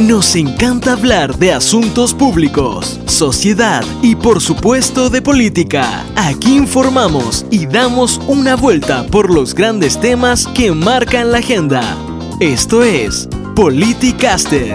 Nos encanta hablar de asuntos públicos, sociedad y por supuesto de política. Aquí informamos y damos una vuelta por los grandes temas que marcan la agenda. Esto es Politicaster.